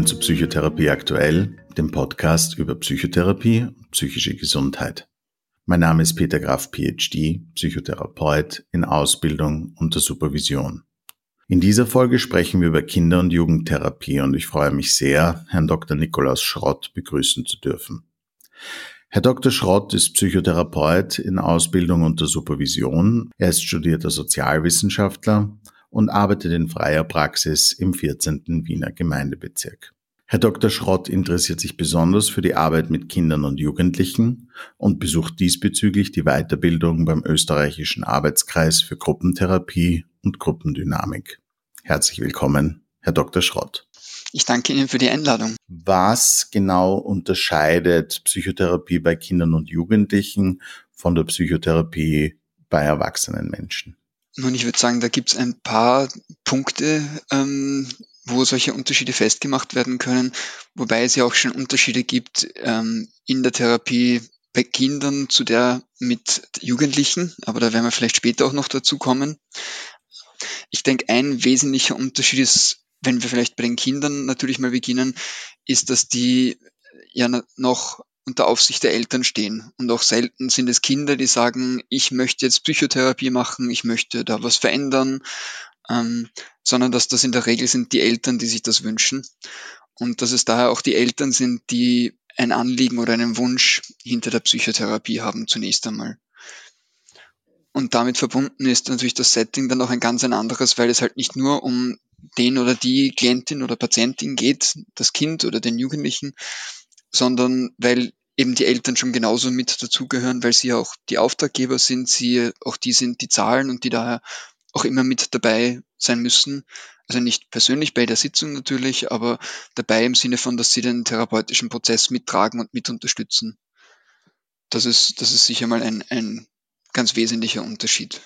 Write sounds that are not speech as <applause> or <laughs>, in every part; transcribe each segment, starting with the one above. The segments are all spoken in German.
willkommen zu Psychotherapie aktuell, dem Podcast über Psychotherapie und psychische Gesundheit. Mein Name ist Peter Graf, PhD, Psychotherapeut in Ausbildung unter Supervision. In dieser Folge sprechen wir über Kinder- und Jugendtherapie und ich freue mich sehr, Herrn Dr. Nikolaus Schrott begrüßen zu dürfen. Herr Dr. Schrott ist Psychotherapeut in Ausbildung unter Supervision. Er ist studierter Sozialwissenschaftler und arbeitet in freier Praxis im 14. Wiener Gemeindebezirk. Herr Dr. Schrott interessiert sich besonders für die Arbeit mit Kindern und Jugendlichen und besucht diesbezüglich die Weiterbildung beim österreichischen Arbeitskreis für Gruppentherapie und Gruppendynamik. Herzlich willkommen, Herr Dr. Schrott. Ich danke Ihnen für die Einladung. Was genau unterscheidet Psychotherapie bei Kindern und Jugendlichen von der Psychotherapie bei erwachsenen Menschen? Nun, ich würde sagen, da gibt es ein paar Punkte, ähm, wo solche Unterschiede festgemacht werden können, wobei es ja auch schon Unterschiede gibt ähm, in der Therapie bei Kindern zu der mit Jugendlichen, aber da werden wir vielleicht später auch noch dazu kommen. Ich denke, ein wesentlicher Unterschied ist, wenn wir vielleicht bei den Kindern natürlich mal beginnen, ist, dass die ja noch unter Aufsicht der Eltern stehen. Und auch selten sind es Kinder, die sagen, ich möchte jetzt Psychotherapie machen, ich möchte da was verändern, ähm, sondern dass das in der Regel sind die Eltern, die sich das wünschen. Und dass es daher auch die Eltern sind, die ein Anliegen oder einen Wunsch hinter der Psychotherapie haben zunächst einmal. Und damit verbunden ist natürlich das Setting dann auch ein ganz ein anderes, weil es halt nicht nur um den oder die Klientin oder Patientin geht, das Kind oder den Jugendlichen, sondern weil eben die Eltern schon genauso mit dazugehören, weil sie ja auch die Auftraggeber sind, sie auch die sind, die zahlen und die daher auch immer mit dabei sein müssen. Also nicht persönlich bei der Sitzung natürlich, aber dabei im Sinne von, dass sie den therapeutischen Prozess mittragen und mit unterstützen. Das ist, das ist sicher mal ein, ein ganz wesentlicher Unterschied.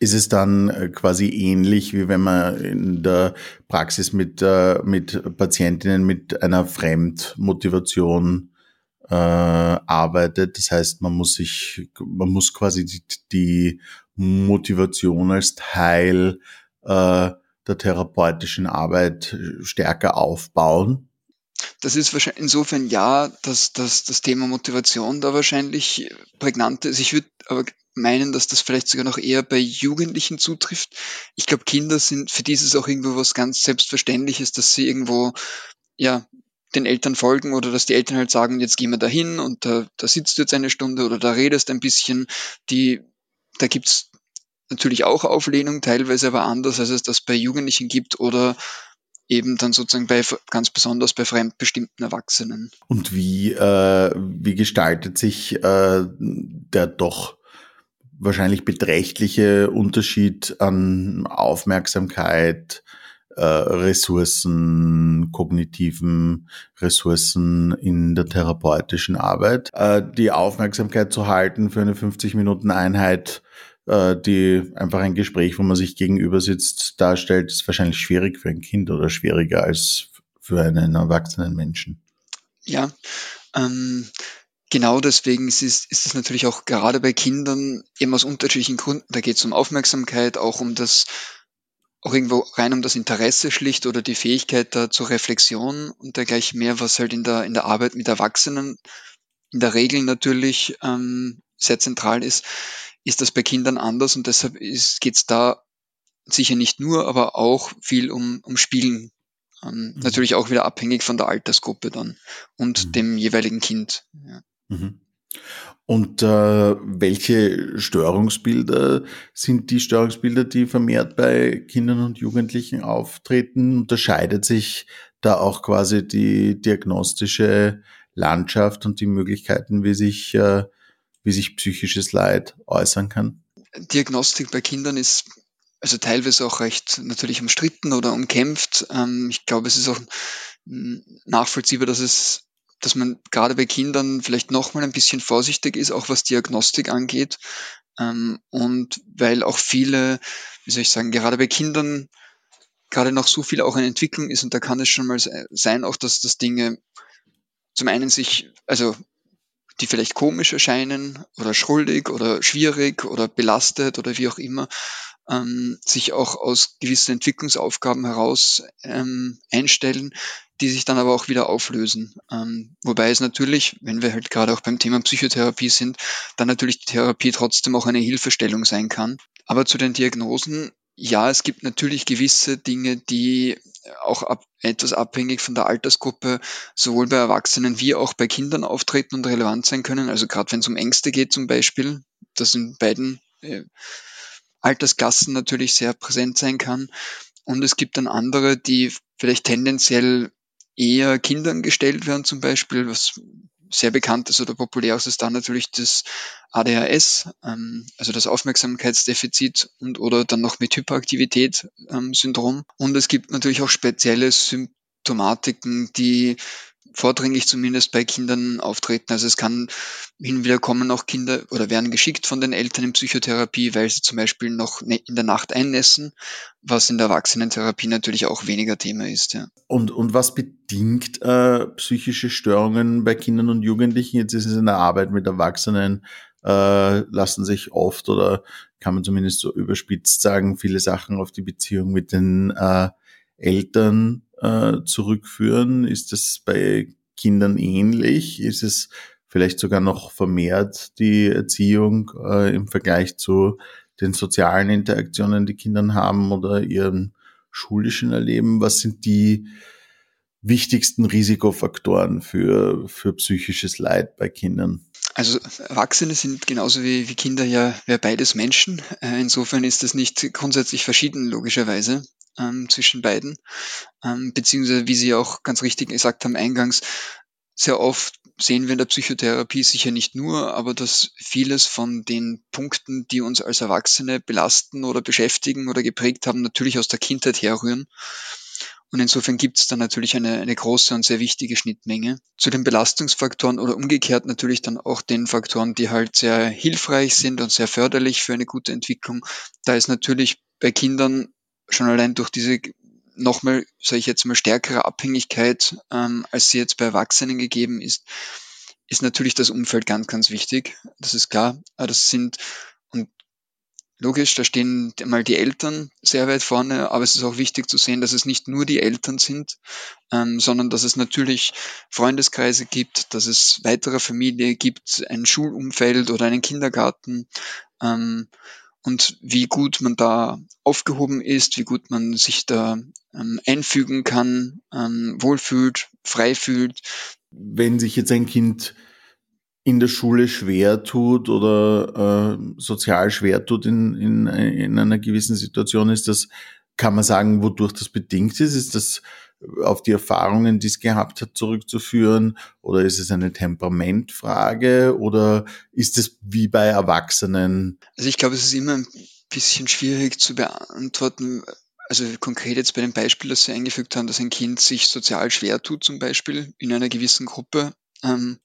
Ist es dann äh, quasi ähnlich, wie wenn man in der Praxis mit, äh, mit Patientinnen mit einer Fremdmotivation äh, arbeitet? Das heißt, man muss sich, man muss quasi die, die Motivation als Teil äh, der therapeutischen Arbeit stärker aufbauen? Das ist wahrscheinlich insofern ja, dass, dass das Thema Motivation da wahrscheinlich prägnant ist. Ich würde aber meinen, dass das vielleicht sogar noch eher bei Jugendlichen zutrifft. Ich glaube, Kinder sind, für die ist es auch irgendwo was ganz Selbstverständliches, dass sie irgendwo, ja, den Eltern folgen oder dass die Eltern halt sagen, jetzt gehen wir da hin und da, da sitzt du jetzt eine Stunde oder da redest ein bisschen. Die, da gibt's natürlich auch Auflehnung, teilweise aber anders, als es das bei Jugendlichen gibt oder eben dann sozusagen bei ganz besonders bei fremdbestimmten Erwachsenen. Und wie, äh, wie gestaltet sich äh, der doch wahrscheinlich beträchtliche Unterschied an Aufmerksamkeit, äh, Ressourcen, kognitiven Ressourcen in der therapeutischen Arbeit. Äh, die Aufmerksamkeit zu halten für eine 50 Minuten Einheit, äh, die einfach ein Gespräch, wo man sich gegenüber sitzt, darstellt, ist wahrscheinlich schwierig für ein Kind oder schwieriger als für einen erwachsenen Menschen. Ja, ähm, Genau deswegen ist es, ist es natürlich auch gerade bei Kindern eben aus unterschiedlichen Gründen. Da geht es um Aufmerksamkeit, auch um das, auch irgendwo rein um das Interesse schlicht oder die Fähigkeit da zur Reflexion und dergleichen mehr, was halt in der, in der Arbeit mit Erwachsenen in der Regel natürlich ähm, sehr zentral ist, ist das bei Kindern anders und deshalb geht es da sicher nicht nur, aber auch viel um, um Spielen. Ähm, mhm. Natürlich auch wieder abhängig von der Altersgruppe dann und mhm. dem jeweiligen Kind. Ja. Mhm. Und äh, welche Störungsbilder sind die Störungsbilder, die vermehrt bei Kindern und Jugendlichen auftreten? Unterscheidet sich da auch quasi die diagnostische Landschaft und die Möglichkeiten, wie sich, äh, wie sich psychisches Leid äußern kann? Diagnostik bei Kindern ist also teilweise auch recht natürlich umstritten oder umkämpft. Ähm, ich glaube, es ist auch nachvollziehbar, dass es dass man gerade bei Kindern vielleicht noch mal ein bisschen vorsichtig ist, auch was Diagnostik angeht. Ähm, und weil auch viele, wie soll ich sagen, gerade bei Kindern gerade noch so viel auch in Entwicklung ist und da kann es schon mal sein, auch dass das Dinge zum einen sich, also die vielleicht komisch erscheinen oder schuldig oder schwierig oder belastet oder wie auch immer, ähm, sich auch aus gewissen Entwicklungsaufgaben heraus ähm, einstellen, die sich dann aber auch wieder auflösen. Ähm, wobei es natürlich, wenn wir halt gerade auch beim Thema Psychotherapie sind, dann natürlich die Therapie trotzdem auch eine Hilfestellung sein kann. Aber zu den Diagnosen, ja, es gibt natürlich gewisse Dinge, die auch ab, etwas abhängig von der Altersgruppe sowohl bei Erwachsenen wie auch bei Kindern auftreten und relevant sein können. Also gerade wenn es um Ängste geht zum Beispiel, das in beiden äh, Altersklassen natürlich sehr präsent sein kann. Und es gibt dann andere, die vielleicht tendenziell eher Kindern gestellt werden zum Beispiel, was sehr bekannt ist oder populär ist, ist dann natürlich das ADHS, ähm, also das Aufmerksamkeitsdefizit und oder dann noch mit Hyperaktivität-Syndrom. Ähm, und es gibt natürlich auch spezielle Symptomatiken, die vordringlich zumindest bei Kindern auftreten. Also es kann hin und wieder kommen auch Kinder oder werden geschickt von den Eltern in Psychotherapie, weil sie zum Beispiel noch ne, in der Nacht einnässen, was in der Erwachsenentherapie natürlich auch weniger Thema ist. Ja. Und, und was bedingt äh, psychische Störungen bei Kindern und Jugendlichen? Jetzt ist es in der Arbeit mit Erwachsenen, äh, lassen sich oft oder kann man zumindest so überspitzt sagen, viele Sachen auf die Beziehung mit den äh, Eltern äh, zurückführen? Ist das bei Kindern ähnlich? Ist es vielleicht sogar noch vermehrt die Erziehung äh, im Vergleich zu den sozialen Interaktionen, die Kinder haben oder ihren schulischen Erleben? Was sind die wichtigsten Risikofaktoren für, für psychisches Leid bei Kindern? Also Erwachsene sind genauso wie, wie Kinder ja, ja beides Menschen. Äh, insofern ist das nicht grundsätzlich verschieden, logischerweise ähm, zwischen beiden. Ähm, beziehungsweise, wie Sie auch ganz richtig gesagt haben eingangs, sehr oft sehen wir in der Psychotherapie sicher nicht nur, aber dass vieles von den Punkten, die uns als Erwachsene belasten oder beschäftigen oder geprägt haben, natürlich aus der Kindheit herrühren. Und insofern gibt es da natürlich eine, eine große und sehr wichtige Schnittmenge. Zu den Belastungsfaktoren oder umgekehrt natürlich dann auch den Faktoren, die halt sehr hilfreich sind und sehr förderlich für eine gute Entwicklung. Da ist natürlich bei Kindern schon allein durch diese nochmal, sage ich jetzt mal, stärkere Abhängigkeit, ähm, als sie jetzt bei Erwachsenen gegeben ist, ist natürlich das Umfeld ganz, ganz wichtig. Das ist klar. Das sind, logisch, da stehen mal die Eltern sehr weit vorne, aber es ist auch wichtig zu sehen, dass es nicht nur die Eltern sind, ähm, sondern dass es natürlich Freundeskreise gibt, dass es weitere Familie gibt, ein Schulumfeld oder einen Kindergarten. Ähm, und wie gut man da aufgehoben ist, wie gut man sich da ähm, einfügen kann, ähm, wohlfühlt, frei fühlt. Wenn sich jetzt ein Kind in der Schule schwer tut oder äh, sozial schwer tut in, in, in einer gewissen Situation, ist das, kann man sagen, wodurch das bedingt ist? Ist das auf die Erfahrungen, die es gehabt hat, zurückzuführen? Oder ist es eine Temperamentfrage? Oder ist es wie bei Erwachsenen? Also ich glaube, es ist immer ein bisschen schwierig zu beantworten. Also konkret jetzt bei dem Beispiel, das Sie eingefügt haben, dass ein Kind sich sozial schwer tut, zum Beispiel in einer gewissen Gruppe. Ähm,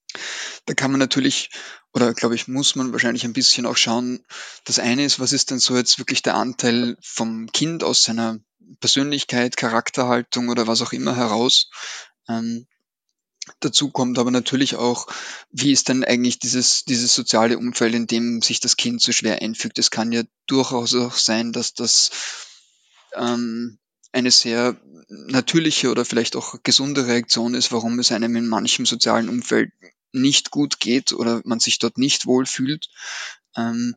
da kann man natürlich, oder glaube ich, muss man wahrscheinlich ein bisschen auch schauen. Das eine ist, was ist denn so jetzt wirklich der Anteil vom Kind aus seiner Persönlichkeit, Charakterhaltung oder was auch immer heraus. Ähm, dazu kommt aber natürlich auch, wie ist denn eigentlich dieses, dieses soziale Umfeld, in dem sich das Kind so schwer einfügt. Es kann ja durchaus auch sein, dass das ähm, eine sehr natürliche oder vielleicht auch gesunde Reaktion ist, warum es einem in manchem sozialen Umfeld nicht gut geht oder man sich dort nicht wohlfühlt. Ähm,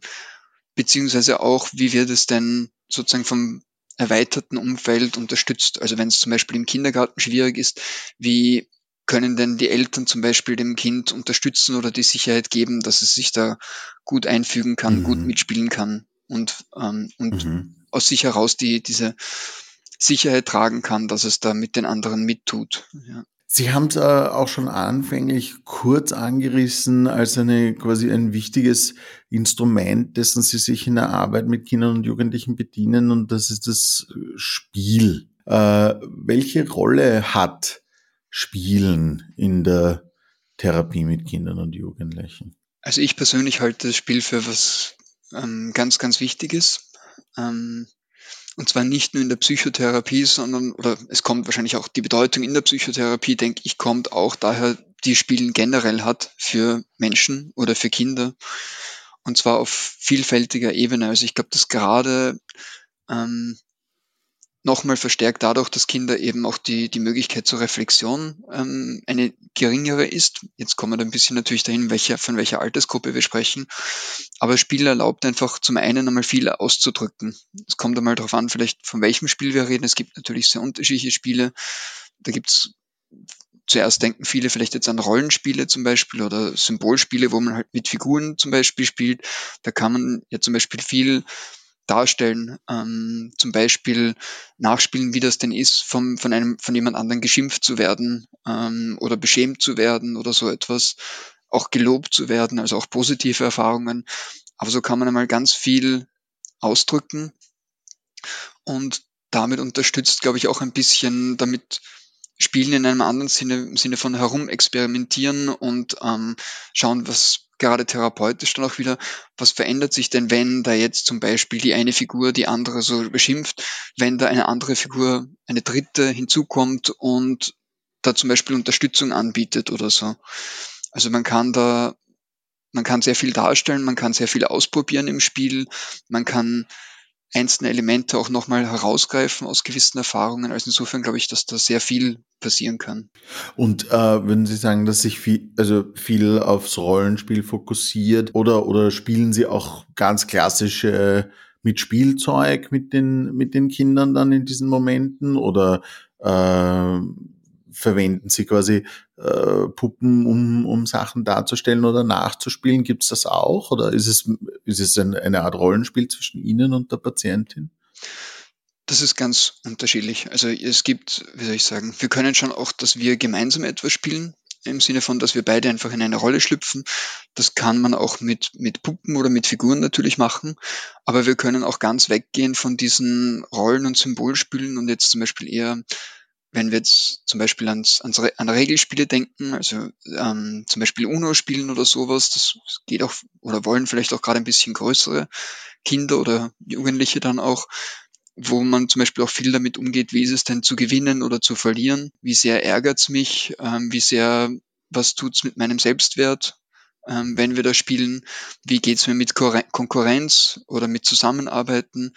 beziehungsweise auch, wie wird es denn sozusagen vom erweiterten Umfeld unterstützt. Also wenn es zum Beispiel im Kindergarten schwierig ist, wie können denn die Eltern zum Beispiel dem Kind unterstützen oder die Sicherheit geben, dass es sich da gut einfügen kann, mhm. gut mitspielen kann und, ähm, und mhm. aus sich heraus die, diese Sicherheit tragen kann, dass es da mit den anderen mittut. Ja. Sie haben es äh, auch schon anfänglich kurz angerissen als eine quasi ein wichtiges Instrument, dessen Sie sich in der Arbeit mit Kindern und Jugendlichen bedienen, und das ist das Spiel. Äh, welche Rolle hat Spielen in der Therapie mit Kindern und Jugendlichen? Also ich persönlich halte das Spiel für was ähm, ganz, ganz Wichtiges. Ähm, und zwar nicht nur in der Psychotherapie, sondern, oder es kommt wahrscheinlich auch die Bedeutung in der Psychotherapie, denke ich, kommt auch daher, die Spielen generell hat für Menschen oder für Kinder. Und zwar auf vielfältiger Ebene. Also ich glaube, dass gerade ähm, nochmal verstärkt dadurch, dass Kinder eben auch die, die Möglichkeit zur Reflexion ähm, eine geringere ist. Jetzt kommen wir ein bisschen natürlich dahin, welcher, von welcher Altersgruppe wir sprechen. Aber Spiel erlaubt einfach zum einen einmal viel auszudrücken. Es kommt einmal darauf an, vielleicht von welchem Spiel wir reden. Es gibt natürlich sehr unterschiedliche Spiele. Da gibt's zuerst denken viele vielleicht jetzt an Rollenspiele zum Beispiel oder Symbolspiele, wo man halt mit Figuren zum Beispiel spielt. Da kann man ja zum Beispiel viel darstellen, ähm, zum Beispiel nachspielen, wie das denn ist, vom, von einem, von jemand anderen geschimpft zu werden ähm, oder beschämt zu werden oder so etwas, auch gelobt zu werden, also auch positive Erfahrungen. Aber so kann man einmal ganz viel ausdrücken und damit unterstützt, glaube ich, auch ein bisschen damit Spielen in einem anderen Sinne, im Sinne von herumexperimentieren und ähm, schauen, was gerade therapeutisch dann auch wieder, was verändert sich denn, wenn da jetzt zum Beispiel die eine Figur die andere so beschimpft, wenn da eine andere Figur, eine dritte hinzukommt und da zum Beispiel Unterstützung anbietet oder so. Also man kann da, man kann sehr viel darstellen, man kann sehr viel ausprobieren im Spiel, man kann einzelne Elemente auch nochmal herausgreifen aus gewissen Erfahrungen. Also insofern glaube ich, dass da sehr viel passieren kann. Und äh, würden Sie sagen, dass sich viel, also viel aufs Rollenspiel fokussiert oder, oder spielen Sie auch ganz klassische mit Spielzeug mit den, mit den Kindern dann in diesen Momenten oder äh, verwenden Sie quasi äh, Puppen, um, um Sachen darzustellen oder nachzuspielen? Gibt es das auch? Oder ist es, ist es ein, eine Art Rollenspiel zwischen Ihnen und der Patientin? Das ist ganz unterschiedlich. Also es gibt, wie soll ich sagen, wir können schon auch, dass wir gemeinsam etwas spielen, im Sinne von, dass wir beide einfach in eine Rolle schlüpfen. Das kann man auch mit, mit Puppen oder mit Figuren natürlich machen. Aber wir können auch ganz weggehen von diesen Rollen- und Symbolspielen und jetzt zum Beispiel eher wenn wir jetzt zum Beispiel ans, ans, an Regelspiele denken, also ähm, zum Beispiel UNO spielen oder sowas, das geht auch oder wollen vielleicht auch gerade ein bisschen größere Kinder oder Jugendliche dann auch, wo man zum Beispiel auch viel damit umgeht, wie ist es denn zu gewinnen oder zu verlieren, wie sehr ärgert's mich, ähm, wie sehr, was tut's mit meinem Selbstwert, ähm, wenn wir da spielen, wie geht's mir mit Konkurrenz oder mit Zusammenarbeiten?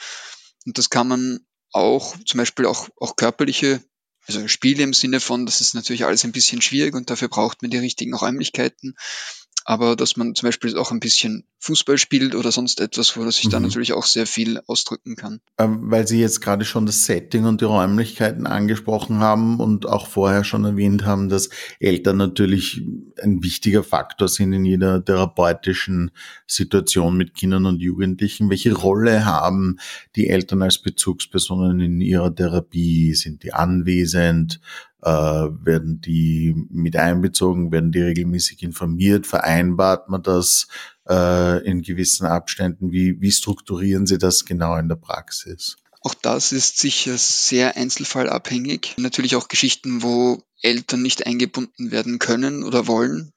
Und das kann man auch zum Beispiel auch, auch körperliche also Spiele im Sinne von, das ist natürlich alles ein bisschen schwierig und dafür braucht man die richtigen Räumlichkeiten aber dass man zum Beispiel auch ein bisschen Fußball spielt oder sonst etwas, wo sich mhm. da natürlich auch sehr viel ausdrücken kann. Ähm, weil Sie jetzt gerade schon das Setting und die Räumlichkeiten angesprochen haben und auch vorher schon erwähnt haben, dass Eltern natürlich ein wichtiger Faktor sind in jeder therapeutischen Situation mit Kindern und Jugendlichen. Welche Rolle haben die Eltern als Bezugspersonen in ihrer Therapie? Sind die anwesend? Äh, werden die mit einbezogen, werden die regelmäßig informiert, vereinbart man das äh, in gewissen Abständen, wie, wie strukturieren Sie das genau in der Praxis? Auch das ist sicher sehr einzelfallabhängig. Natürlich auch Geschichten, wo Eltern nicht eingebunden werden können oder wollen.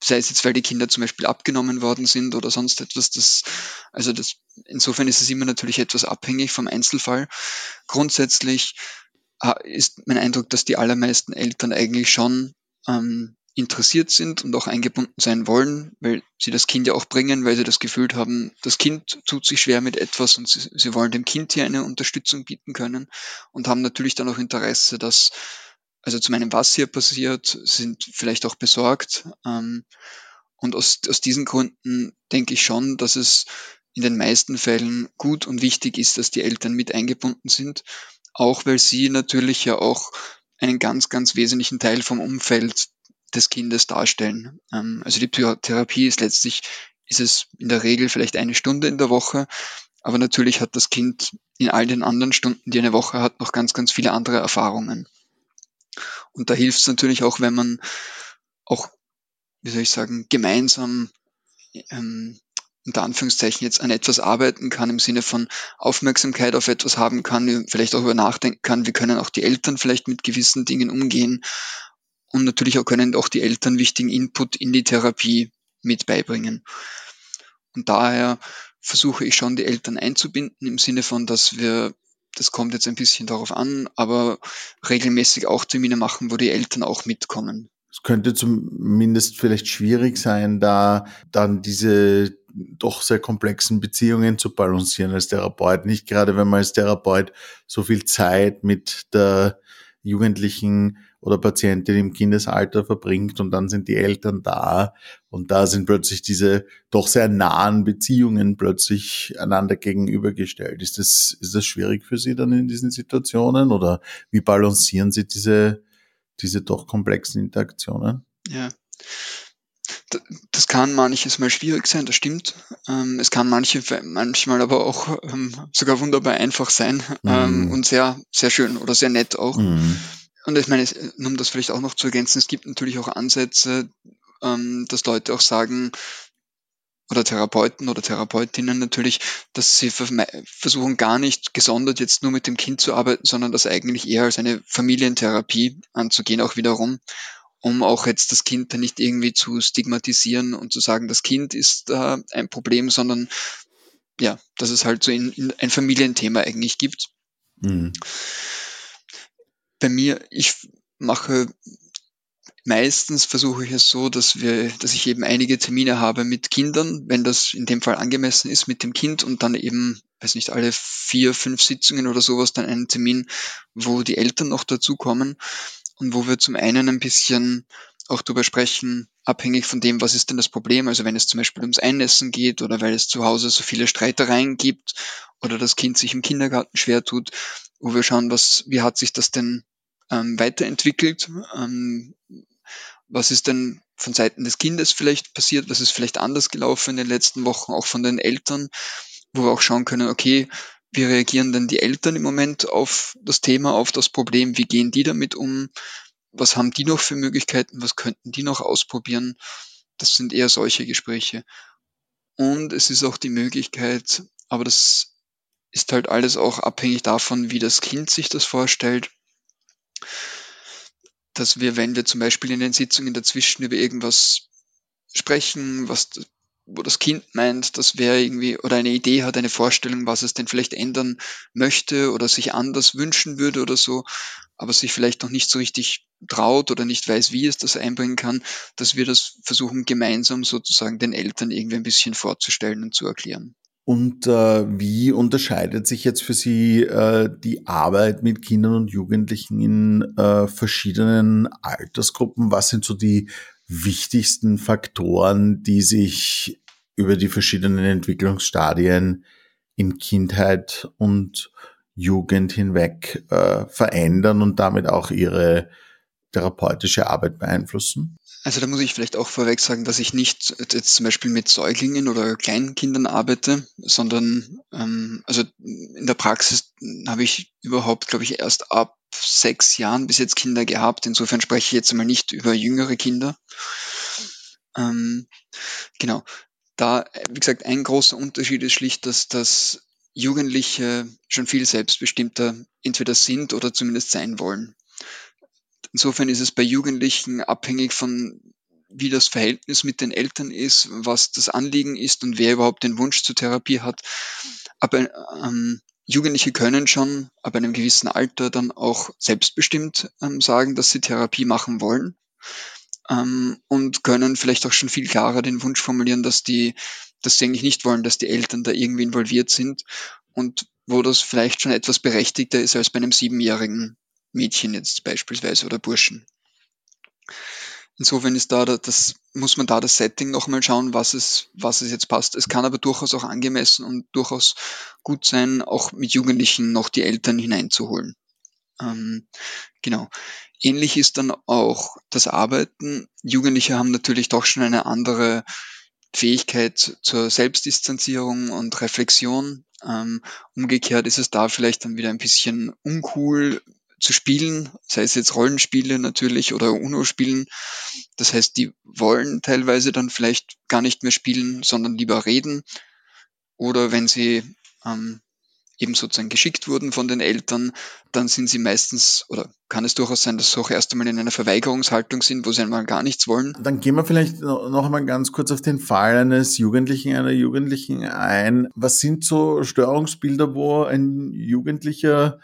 Sei es jetzt, weil die Kinder zum Beispiel abgenommen worden sind oder sonst etwas. Das, also das, insofern ist es immer natürlich etwas abhängig vom Einzelfall. Grundsätzlich ist mein Eindruck, dass die allermeisten Eltern eigentlich schon ähm, interessiert sind und auch eingebunden sein wollen, weil sie das Kind ja auch bringen, weil sie das Gefühl haben, das Kind tut sich schwer mit etwas und sie, sie wollen dem Kind hier eine Unterstützung bieten können und haben natürlich dann auch Interesse, dass, also zu meinem, was hier passiert, sind vielleicht auch besorgt. Ähm, und aus, aus diesen Gründen denke ich schon, dass es in den meisten Fällen gut und wichtig ist, dass die Eltern mit eingebunden sind auch weil sie natürlich ja auch einen ganz, ganz wesentlichen Teil vom Umfeld des Kindes darstellen. Ähm, also die Psychotherapie ist letztlich, ist es in der Regel vielleicht eine Stunde in der Woche, aber natürlich hat das Kind in all den anderen Stunden, die eine Woche hat, noch ganz, ganz viele andere Erfahrungen. Und da hilft es natürlich auch, wenn man auch, wie soll ich sagen, gemeinsam ähm, unter Anführungszeichen jetzt an etwas arbeiten kann, im Sinne von Aufmerksamkeit auf etwas haben kann, vielleicht auch über nachdenken kann, wie können auch die Eltern vielleicht mit gewissen Dingen umgehen und natürlich auch können auch die Eltern wichtigen Input in die Therapie mit beibringen. Und daher versuche ich schon, die Eltern einzubinden im Sinne von, dass wir, das kommt jetzt ein bisschen darauf an, aber regelmäßig auch Termine machen, wo die Eltern auch mitkommen. es könnte zumindest vielleicht schwierig sein, da dann diese doch sehr komplexen Beziehungen zu balancieren als Therapeut. Nicht gerade, wenn man als Therapeut so viel Zeit mit der Jugendlichen oder Patientin im Kindesalter verbringt und dann sind die Eltern da und da sind plötzlich diese doch sehr nahen Beziehungen plötzlich einander gegenübergestellt. Ist das, ist das schwierig für Sie dann in diesen Situationen oder wie balancieren Sie diese, diese doch komplexen Interaktionen? Ja. Das kann manches mal schwierig sein, das stimmt. Ähm, es kann manche, manchmal aber auch ähm, sogar wunderbar einfach sein ähm, mhm. und sehr, sehr schön oder sehr nett auch. Mhm. Und ich meine, um das vielleicht auch noch zu ergänzen, es gibt natürlich auch Ansätze, dass Leute auch sagen, oder Therapeuten oder Therapeutinnen natürlich, dass sie versuchen gar nicht gesondert jetzt nur mit dem Kind zu arbeiten, sondern das eigentlich eher als eine Familientherapie anzugehen, auch wiederum, um auch jetzt das Kind dann nicht irgendwie zu stigmatisieren und zu sagen, das Kind ist äh, ein Problem, sondern ja, dass es halt so in, in ein Familienthema eigentlich gibt. Mhm. Bei mir, ich mache meistens versuche ich es so, dass wir, dass ich eben einige Termine habe mit Kindern, wenn das in dem Fall angemessen ist mit dem Kind und dann eben, weiß nicht, alle vier, fünf Sitzungen oder sowas dann einen Termin, wo die Eltern noch dazukommen und wo wir zum einen ein bisschen auch darüber sprechen, abhängig von dem, was ist denn das Problem. Also wenn es zum Beispiel ums Einessen geht oder weil es zu Hause so viele Streitereien gibt oder das Kind sich im Kindergarten schwer tut, wo wir schauen, was, wie hat sich das denn ähm, weiterentwickelt? Ähm, was ist denn von Seiten des Kindes vielleicht passiert? Was ist vielleicht anders gelaufen in den letzten Wochen, auch von den Eltern, wo wir auch schauen können, okay, wie reagieren denn die Eltern im Moment auf das Thema, auf das Problem? Wie gehen die damit um? Was haben die noch für Möglichkeiten? Was könnten die noch ausprobieren? Das sind eher solche Gespräche. Und es ist auch die Möglichkeit, aber das ist halt alles auch abhängig davon, wie das Kind sich das vorstellt, dass wir, wenn wir zum Beispiel in den Sitzungen dazwischen über irgendwas sprechen, was wo das Kind meint, das wäre irgendwie oder eine Idee hat, eine Vorstellung, was es denn vielleicht ändern möchte oder sich anders wünschen würde oder so, aber sich vielleicht noch nicht so richtig traut oder nicht weiß, wie es das einbringen kann, dass wir das versuchen gemeinsam sozusagen den Eltern irgendwie ein bisschen vorzustellen und zu erklären. Und äh, wie unterscheidet sich jetzt für Sie äh, die Arbeit mit Kindern und Jugendlichen in äh, verschiedenen Altersgruppen? Was sind so die wichtigsten Faktoren, die sich über die verschiedenen Entwicklungsstadien in Kindheit und Jugend hinweg äh, verändern und damit auch ihre therapeutische Arbeit beeinflussen? Also da muss ich vielleicht auch vorweg sagen, dass ich nicht jetzt zum Beispiel mit Säuglingen oder Kleinkindern arbeite, sondern ähm, also in der Praxis habe ich überhaupt, glaube ich, erst ab sechs Jahren bis jetzt Kinder gehabt. Insofern spreche ich jetzt mal nicht über jüngere Kinder. Ähm, genau. Da, wie gesagt, ein großer Unterschied ist schlicht, dass das Jugendliche schon viel selbstbestimmter entweder sind oder zumindest sein wollen. Insofern ist es bei Jugendlichen abhängig von, wie das Verhältnis mit den Eltern ist, was das Anliegen ist und wer überhaupt den Wunsch zur Therapie hat. Aber ähm, Jugendliche können schon ab einem gewissen Alter dann auch selbstbestimmt ähm, sagen, dass sie Therapie machen wollen ähm, und können vielleicht auch schon viel klarer den Wunsch formulieren, dass die, dass sie eigentlich nicht wollen, dass die Eltern da irgendwie involviert sind und wo das vielleicht schon etwas berechtigter ist als bei einem siebenjährigen Mädchen jetzt beispielsweise oder Burschen. Insofern ist da, das, muss man da das Setting nochmal schauen, was es, was es jetzt passt. Es kann aber durchaus auch angemessen und durchaus gut sein, auch mit Jugendlichen noch die Eltern hineinzuholen. Ähm, genau. Ähnlich ist dann auch das Arbeiten. Jugendliche haben natürlich doch schon eine andere Fähigkeit zur Selbstdistanzierung und Reflexion. Ähm, umgekehrt ist es da vielleicht dann wieder ein bisschen uncool, zu spielen, sei es jetzt Rollenspiele natürlich oder UNO-Spielen. Das heißt, die wollen teilweise dann vielleicht gar nicht mehr spielen, sondern lieber reden. Oder wenn sie ähm, eben sozusagen geschickt wurden von den Eltern, dann sind sie meistens, oder kann es durchaus sein, dass sie auch erst einmal in einer Verweigerungshaltung sind, wo sie einmal gar nichts wollen. Dann gehen wir vielleicht noch einmal ganz kurz auf den Fall eines Jugendlichen, einer Jugendlichen ein. Was sind so Störungsbilder, wo ein Jugendlicher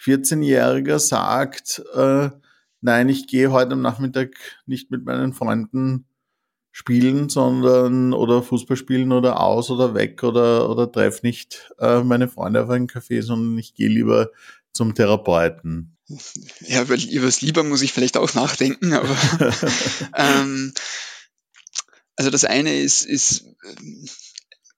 14-Jähriger sagt, äh, nein, ich gehe heute am Nachmittag nicht mit meinen Freunden spielen, sondern oder Fußball spielen oder aus oder weg oder, oder treff nicht äh, meine Freunde auf einen Café, sondern ich gehe lieber zum Therapeuten. Ja, über, über das Lieber muss ich vielleicht auch nachdenken, aber <laughs> ähm, also das eine ist, ist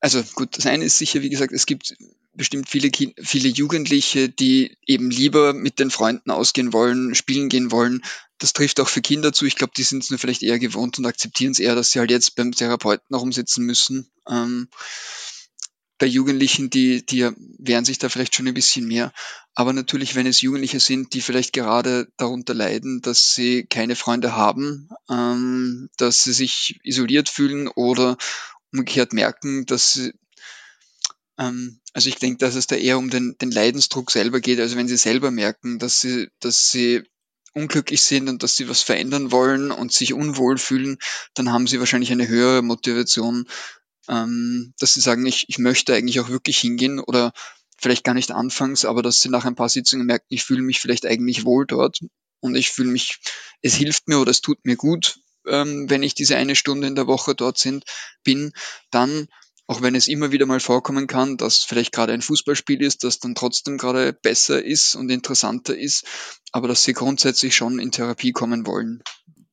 also gut, das eine ist sicher, wie gesagt, es gibt bestimmt viele, viele Jugendliche, die eben lieber mit den Freunden ausgehen wollen, spielen gehen wollen. Das trifft auch für Kinder zu. Ich glaube, die sind es nur vielleicht eher gewohnt und akzeptieren es eher, dass sie halt jetzt beim Therapeuten noch umsetzen müssen. Ähm, bei Jugendlichen, die, die wehren sich da vielleicht schon ein bisschen mehr. Aber natürlich, wenn es Jugendliche sind, die vielleicht gerade darunter leiden, dass sie keine Freunde haben, ähm, dass sie sich isoliert fühlen oder umgekehrt merken, dass sie, ähm, also ich denke, dass es da eher um den, den Leidensdruck selber geht. Also wenn sie selber merken, dass sie, dass sie unglücklich sind und dass sie was verändern wollen und sich unwohl fühlen, dann haben sie wahrscheinlich eine höhere Motivation, ähm, dass sie sagen, ich, ich möchte eigentlich auch wirklich hingehen oder vielleicht gar nicht anfangs, aber dass sie nach ein paar Sitzungen merken, ich fühle mich vielleicht eigentlich wohl dort und ich fühle mich, es hilft mir oder es tut mir gut, wenn ich diese eine Stunde in der Woche dort sind, bin, dann auch wenn es immer wieder mal vorkommen kann, dass vielleicht gerade ein Fußballspiel ist, das dann trotzdem gerade besser ist und interessanter ist, aber dass sie grundsätzlich schon in Therapie kommen wollen.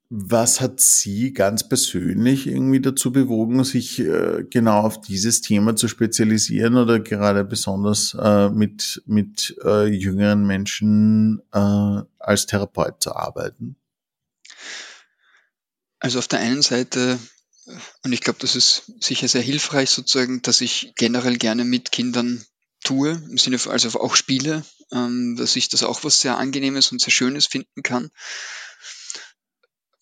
Was hat Sie ganz persönlich irgendwie dazu bewogen, sich äh, genau auf dieses Thema zu spezialisieren oder gerade besonders äh, mit, mit äh, jüngeren Menschen äh, als Therapeut zu arbeiten? Also auf der einen Seite und ich glaube, das ist sicher sehr hilfreich sozusagen, dass ich generell gerne mit Kindern tue, im Sinne von, also auch spiele, ähm, dass ich das auch was sehr Angenehmes und sehr Schönes finden kann.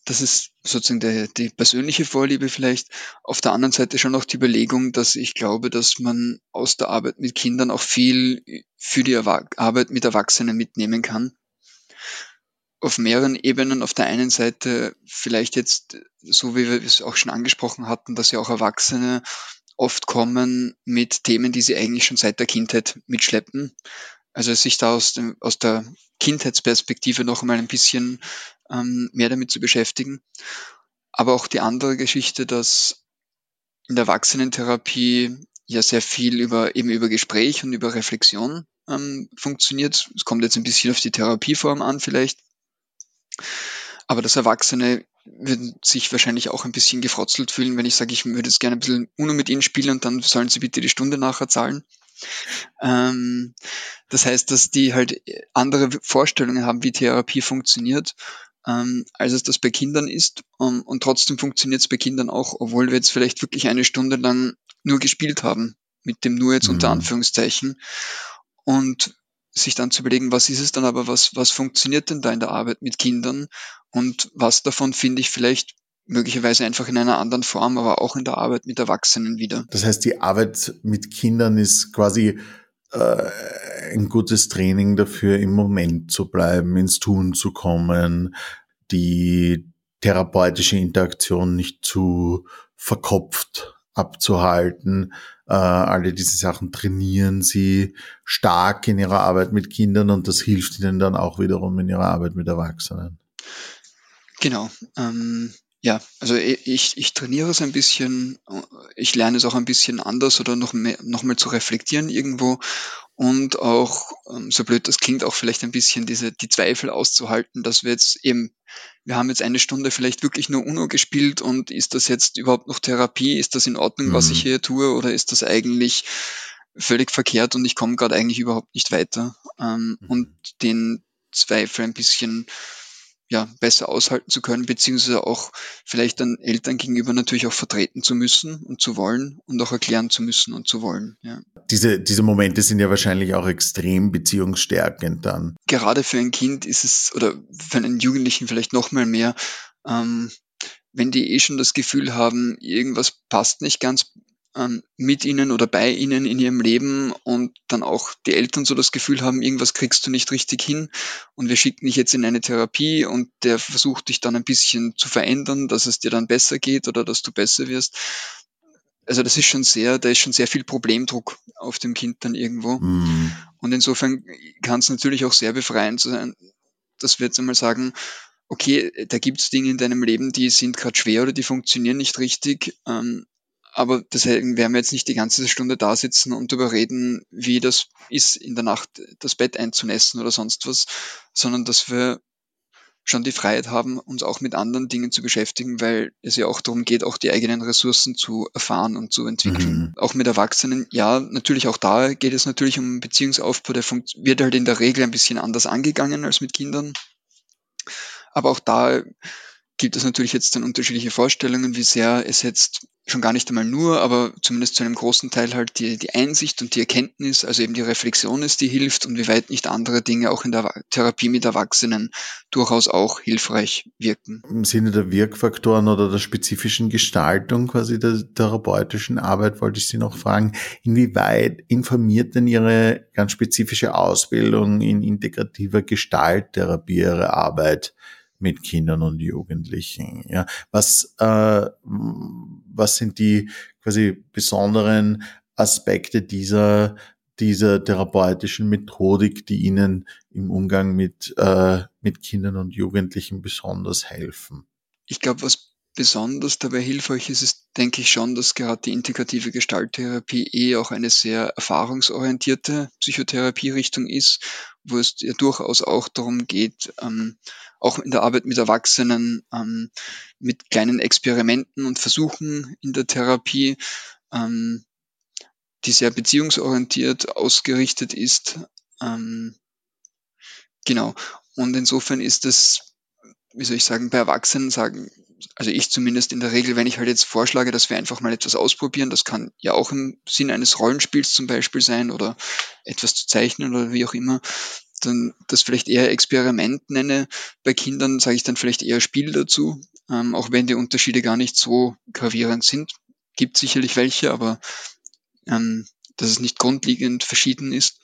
Das ist sozusagen der, die persönliche Vorliebe vielleicht. Auf der anderen Seite schon auch die Überlegung, dass ich glaube, dass man aus der Arbeit mit Kindern auch viel für die Erwa Arbeit mit Erwachsenen mitnehmen kann auf mehreren Ebenen. Auf der einen Seite vielleicht jetzt, so wie wir es auch schon angesprochen hatten, dass ja auch Erwachsene oft kommen mit Themen, die sie eigentlich schon seit der Kindheit mitschleppen. Also sich da aus, dem, aus der Kindheitsperspektive noch einmal ein bisschen ähm, mehr damit zu beschäftigen. Aber auch die andere Geschichte, dass in der Erwachsenentherapie ja sehr viel über eben über Gespräch und über Reflexion ähm, funktioniert. Es kommt jetzt ein bisschen auf die Therapieform an vielleicht. Aber das Erwachsene würden sich wahrscheinlich auch ein bisschen gefrotzelt fühlen, wenn ich sage, ich würde jetzt gerne ein bisschen UNO mit ihnen spielen und dann sollen sie bitte die Stunde nachher zahlen. Ähm, das heißt, dass die halt andere Vorstellungen haben, wie Therapie funktioniert, ähm, als es das bei Kindern ist. Um, und trotzdem funktioniert es bei Kindern auch, obwohl wir jetzt vielleicht wirklich eine Stunde lang nur gespielt haben, mit dem nur jetzt mhm. unter Anführungszeichen. Und sich dann zu überlegen, was ist es dann aber, was, was funktioniert denn da in der Arbeit mit Kindern und was davon finde ich vielleicht möglicherweise einfach in einer anderen Form, aber auch in der Arbeit mit Erwachsenen wieder. Das heißt, die Arbeit mit Kindern ist quasi äh, ein gutes Training dafür, im Moment zu bleiben, ins Tun zu kommen, die therapeutische Interaktion nicht zu verkopft abzuhalten. Äh, alle diese Sachen trainieren sie stark in ihrer Arbeit mit Kindern und das hilft ihnen dann auch wiederum in ihrer Arbeit mit Erwachsenen. Genau. Ähm, ja, also ich, ich trainiere es ein bisschen, ich lerne es auch ein bisschen anders oder noch mehr, noch mal zu reflektieren irgendwo und auch, ähm, so blöd das klingt, auch vielleicht ein bisschen diese, die Zweifel auszuhalten, dass wir jetzt eben, wir haben jetzt eine Stunde vielleicht wirklich nur UNO gespielt und ist das jetzt überhaupt noch Therapie? Ist das in Ordnung, mhm. was ich mhm. hier tue oder ist das eigentlich völlig verkehrt und ich komme gerade eigentlich überhaupt nicht weiter? Ähm, mhm. Und den Zweifel ein bisschen ja, besser aushalten zu können, beziehungsweise auch vielleicht dann Eltern gegenüber natürlich auch vertreten zu müssen und zu wollen und auch erklären zu müssen und zu wollen. Ja. Diese, diese Momente sind ja wahrscheinlich auch extrem beziehungsstärkend dann. Gerade für ein Kind ist es, oder für einen Jugendlichen vielleicht noch mal mehr, ähm, wenn die eh schon das Gefühl haben, irgendwas passt nicht ganz mit ihnen oder bei ihnen in ihrem Leben und dann auch die Eltern so das Gefühl haben, irgendwas kriegst du nicht richtig hin und wir schicken dich jetzt in eine Therapie und der versucht dich dann ein bisschen zu verändern, dass es dir dann besser geht oder dass du besser wirst. Also das ist schon sehr, da ist schon sehr viel Problemdruck auf dem Kind dann irgendwo. Mm. Und insofern kann es natürlich auch sehr befreiend sein, dass wir jetzt einmal sagen, okay, da gibt es Dinge in deinem Leben, die sind gerade schwer oder die funktionieren nicht richtig, ähm, aber deswegen werden wir jetzt nicht die ganze Stunde da sitzen und darüber reden, wie das ist, in der Nacht das Bett einzunässen oder sonst was, sondern dass wir schon die Freiheit haben, uns auch mit anderen Dingen zu beschäftigen, weil es ja auch darum geht, auch die eigenen Ressourcen zu erfahren und zu entwickeln. Mhm. Auch mit Erwachsenen, ja, natürlich auch da geht es natürlich um Beziehungsaufbau, der wird halt in der Regel ein bisschen anders angegangen als mit Kindern. Aber auch da gibt es natürlich jetzt dann unterschiedliche Vorstellungen, wie sehr es jetzt schon gar nicht einmal nur, aber zumindest zu einem großen Teil halt die, die Einsicht und die Erkenntnis, also eben die Reflexion ist, die hilft und wie weit nicht andere Dinge auch in der Therapie mit Erwachsenen durchaus auch hilfreich wirken. Im Sinne der Wirkfaktoren oder der spezifischen Gestaltung quasi der therapeutischen Arbeit wollte ich Sie noch fragen, inwieweit informiert denn Ihre ganz spezifische Ausbildung in integrativer Gestalttherapie Ihre Arbeit? Mit Kindern und Jugendlichen. Ja, was, äh, was sind die quasi besonderen Aspekte dieser dieser therapeutischen Methodik, die Ihnen im Umgang mit, äh, mit Kindern und Jugendlichen besonders helfen? Ich glaube, was besonders dabei hilfreich ist, ist, denke ich schon, dass gerade die integrative Gestalttherapie eh auch eine sehr erfahrungsorientierte Psychotherapie-Richtung ist, wo es ja durchaus auch darum geht, ähm, auch in der Arbeit mit Erwachsenen, ähm, mit kleinen Experimenten und Versuchen in der Therapie, ähm, die sehr beziehungsorientiert ausgerichtet ist. Ähm, genau. Und insofern ist es, wie soll ich sagen, bei Erwachsenen sagen, also ich zumindest in der Regel, wenn ich halt jetzt vorschlage, dass wir einfach mal etwas ausprobieren, das kann ja auch im Sinn eines Rollenspiels zum Beispiel sein oder etwas zu zeichnen oder wie auch immer, dann das vielleicht eher Experiment nenne. Bei Kindern sage ich dann vielleicht eher Spiel dazu, ähm, auch wenn die Unterschiede gar nicht so gravierend sind. Gibt sicherlich welche, aber ähm, dass es nicht grundlegend verschieden ist.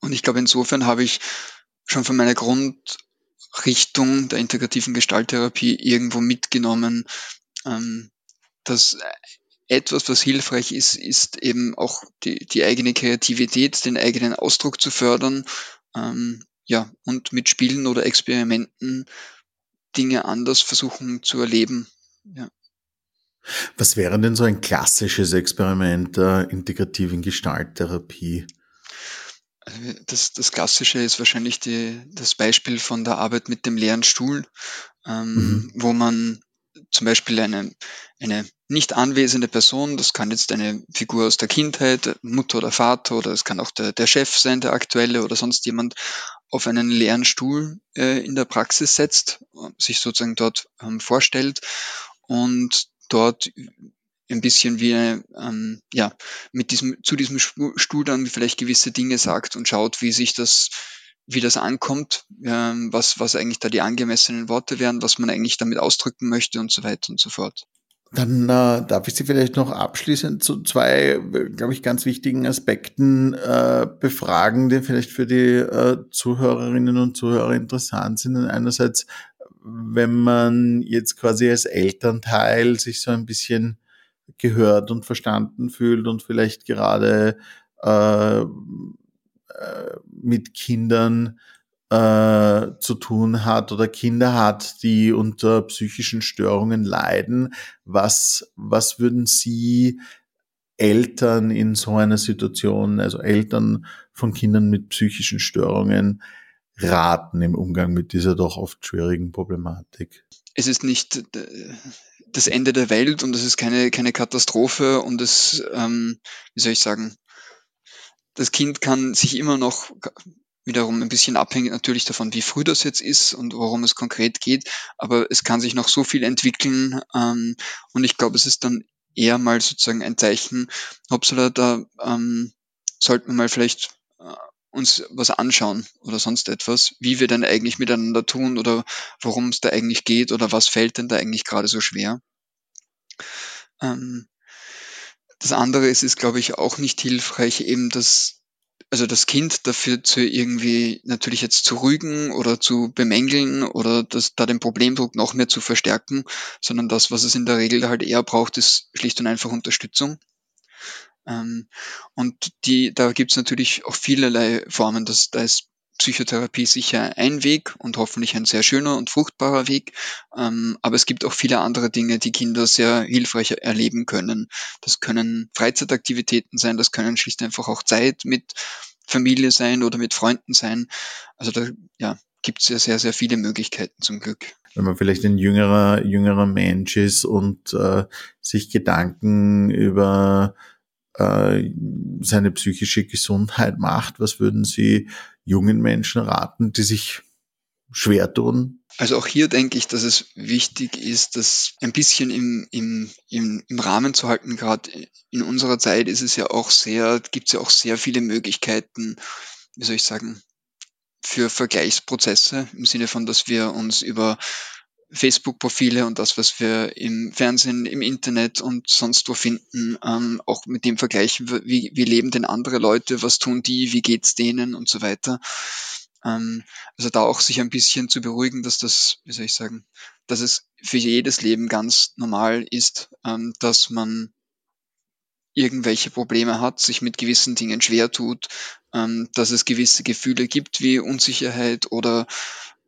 Und ich glaube, insofern habe ich schon von meiner Grundrichtung der integrativen Gestalttherapie irgendwo mitgenommen, ähm, dass etwas, was hilfreich ist, ist eben auch die, die eigene Kreativität, den eigenen Ausdruck zu fördern, ähm, ja, und mit Spielen oder Experimenten Dinge anders versuchen zu erleben. Ja. Was wäre denn so ein klassisches Experiment der integrativen Gestalttherapie? Das, das Klassische ist wahrscheinlich die, das Beispiel von der Arbeit mit dem leeren Stuhl, ähm, mhm. wo man zum Beispiel eine, eine nicht anwesende Person, das kann jetzt eine Figur aus der Kindheit, Mutter oder Vater oder es kann auch der, der Chef sein, der aktuelle oder sonst jemand, auf einen leeren Stuhl äh, in der Praxis setzt, sich sozusagen dort ähm, vorstellt und dort ein bisschen wie ähm, ja mit diesem zu diesem Stuhl dann vielleicht gewisse Dinge sagt und schaut, wie sich das wie das ankommt, ähm, was, was eigentlich da die angemessenen Worte wären, was man eigentlich damit ausdrücken möchte und so weiter und so fort. Dann äh, darf ich Sie vielleicht noch abschließend zu zwei, glaube ich, ganz wichtigen Aspekten äh, befragen, die vielleicht für die äh, Zuhörerinnen und Zuhörer interessant sind. einerseits, wenn man jetzt quasi als Elternteil sich so ein bisschen gehört und verstanden fühlt und vielleicht gerade äh, äh, mit Kindern äh, zu tun hat oder Kinder hat, die unter psychischen Störungen leiden. Was, was würden Sie Eltern in so einer Situation, also Eltern von Kindern mit psychischen Störungen, raten im Umgang mit dieser doch oft schwierigen Problematik? Es ist nicht äh, das Ende der Welt und es ist keine, keine Katastrophe und es, ähm, wie soll ich sagen, das Kind kann sich immer noch wiederum ein bisschen abhängig natürlich davon, wie früh das jetzt ist und worum es konkret geht, aber es kann sich noch so viel entwickeln ähm, und ich glaube, es ist dann eher mal sozusagen ein Zeichen, hoppsala, da ähm, sollten wir mal vielleicht äh, uns was anschauen oder sonst etwas, wie wir denn eigentlich miteinander tun oder worum es da eigentlich geht oder was fällt denn da eigentlich gerade so schwer. Ähm, das andere ist, ist, glaube ich, auch nicht hilfreich, eben das, also das Kind dafür zu irgendwie natürlich jetzt zu rügen oder zu bemängeln oder das, da den Problemdruck noch mehr zu verstärken, sondern das, was es in der Regel halt eher braucht, ist schlicht und einfach Unterstützung. Ähm, und die, da gibt es natürlich auch vielerlei Formen. Das, da ist Psychotherapie sicher ein Weg und hoffentlich ein sehr schöner und fruchtbarer Weg. Ähm, aber es gibt auch viele andere Dinge, die Kinder sehr hilfreich erleben können. Das können Freizeitaktivitäten sein, das können schlicht einfach auch Zeit mit Familie sein oder mit Freunden sein. Also da ja, gibt es ja sehr, sehr viele Möglichkeiten zum Glück. Wenn man vielleicht ein jüngerer, jüngerer Mensch ist und äh, sich Gedanken über äh, seine psychische Gesundheit macht, was würden Sie jungen Menschen raten, die sich schwer tun? Also auch hier denke ich, dass es wichtig ist, das ein bisschen im, im, im, im Rahmen zu halten. Gerade in unserer Zeit ist es ja auch sehr, gibt es ja auch sehr viele Möglichkeiten, wie soll ich sagen, für Vergleichsprozesse im Sinne von, dass wir uns über Facebook-Profile und das, was wir im Fernsehen, im Internet und sonst wo finden, ähm, auch mit dem vergleichen, wie, wie leben denn andere Leute, was tun die, wie geht's denen und so weiter. Ähm, also da auch sich ein bisschen zu beruhigen, dass das, wie soll ich sagen, dass es für jedes Leben ganz normal ist, ähm, dass man irgendwelche Probleme hat, sich mit gewissen Dingen schwer tut, ähm, dass es gewisse Gefühle gibt wie Unsicherheit oder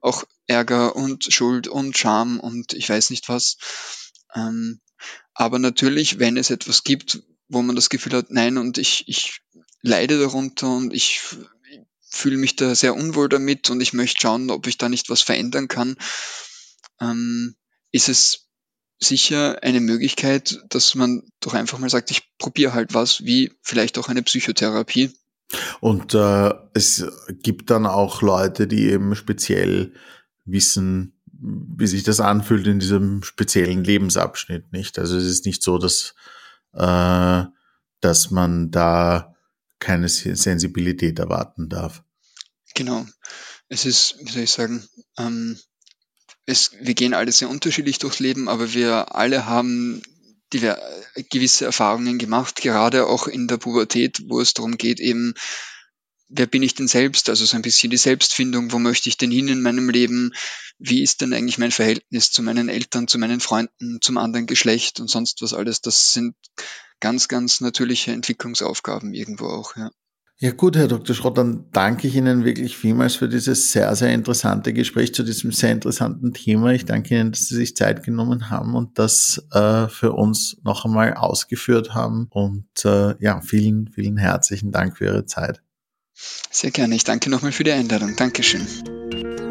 auch Ärger und Schuld und Scham und ich weiß nicht was. Ähm, aber natürlich, wenn es etwas gibt, wo man das Gefühl hat, nein, und ich, ich leide darunter und ich fühle mich da sehr unwohl damit und ich möchte schauen, ob ich da nicht was verändern kann, ähm, ist es sicher eine Möglichkeit, dass man doch einfach mal sagt, ich probiere halt was, wie vielleicht auch eine Psychotherapie. Und äh, es gibt dann auch Leute, die eben speziell wissen, wie sich das anfühlt in diesem speziellen Lebensabschnitt, nicht? Also es ist nicht so, dass, äh, dass man da keine Sensibilität erwarten darf. Genau. Es ist, wie soll ich sagen, ähm, es, wir gehen alle sehr unterschiedlich durchs Leben, aber wir alle haben gewisse Erfahrungen gemacht, gerade auch in der Pubertät, wo es darum geht, eben wer bin ich denn selbst? Also so ein bisschen die Selbstfindung, wo möchte ich denn hin in meinem Leben? Wie ist denn eigentlich mein Verhältnis zu meinen Eltern, zu meinen Freunden, zum anderen Geschlecht und sonst was alles? Das sind ganz, ganz natürliche Entwicklungsaufgaben irgendwo auch, ja. Ja gut, Herr Dr. Schrott, dann danke ich Ihnen wirklich vielmals für dieses sehr, sehr interessante Gespräch zu diesem sehr interessanten Thema. Ich danke Ihnen, dass Sie sich Zeit genommen haben und das äh, für uns noch einmal ausgeführt haben. Und äh, ja, vielen, vielen herzlichen Dank für Ihre Zeit. Sehr gerne. Ich danke nochmal für die Einladung. Dankeschön.